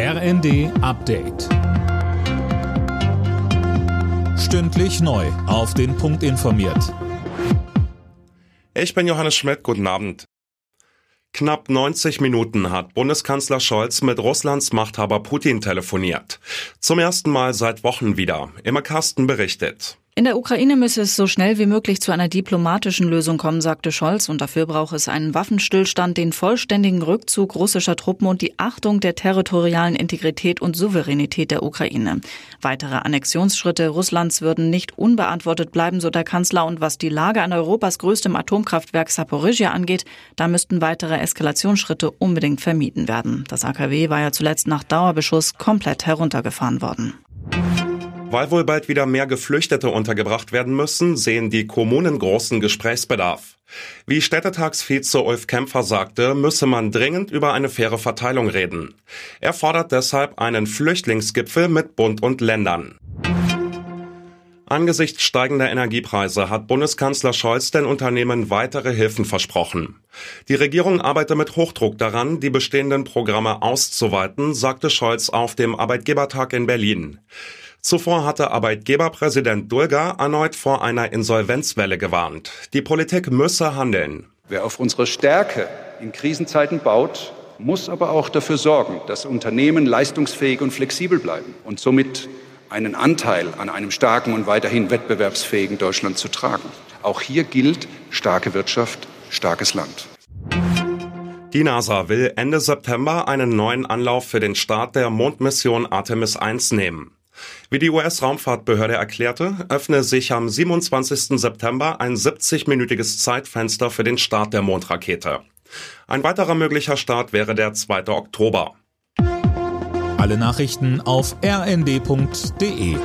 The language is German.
RND Update. Stündlich neu. Auf den Punkt informiert. Ich bin Johannes Schmidt. Guten Abend. Knapp 90 Minuten hat Bundeskanzler Scholz mit Russlands Machthaber Putin telefoniert. Zum ersten Mal seit Wochen wieder. Immer Carsten berichtet. In der Ukraine müsse es so schnell wie möglich zu einer diplomatischen Lösung kommen, sagte Scholz, und dafür brauche es einen Waffenstillstand, den vollständigen Rückzug russischer Truppen und die Achtung der territorialen Integrität und Souveränität der Ukraine. Weitere Annexionsschritte Russlands würden nicht unbeantwortet bleiben, so der Kanzler, und was die Lage an Europas größtem Atomkraftwerk Saporizhia angeht, da müssten weitere Eskalationsschritte unbedingt vermieden werden. Das AKW war ja zuletzt nach Dauerbeschuss komplett heruntergefahren worden. Weil wohl bald wieder mehr Geflüchtete untergebracht werden müssen, sehen die Kommunen großen Gesprächsbedarf. Wie Städtetagsvize Ulf Kämpfer sagte, müsse man dringend über eine faire Verteilung reden. Er fordert deshalb einen Flüchtlingsgipfel mit Bund und Ländern. Angesichts steigender Energiepreise hat Bundeskanzler Scholz den Unternehmen weitere Hilfen versprochen. Die Regierung arbeite mit Hochdruck daran, die bestehenden Programme auszuweiten, sagte Scholz auf dem Arbeitgebertag in Berlin. Zuvor hatte Arbeitgeberpräsident Dulga erneut vor einer Insolvenzwelle gewarnt. Die Politik müsse handeln. Wer auf unsere Stärke in Krisenzeiten baut, muss aber auch dafür sorgen, dass Unternehmen leistungsfähig und flexibel bleiben und somit einen Anteil an einem starken und weiterhin wettbewerbsfähigen Deutschland zu tragen. Auch hier gilt starke Wirtschaft, starkes Land. Die NASA will Ende September einen neuen Anlauf für den Start der Mondmission Artemis 1 nehmen. Wie die US-Raumfahrtbehörde erklärte, öffne sich am 27. September ein 70-minütiges Zeitfenster für den Start der Mondrakete. Ein weiterer möglicher Start wäre der 2. Oktober. Alle Nachrichten auf rnd.de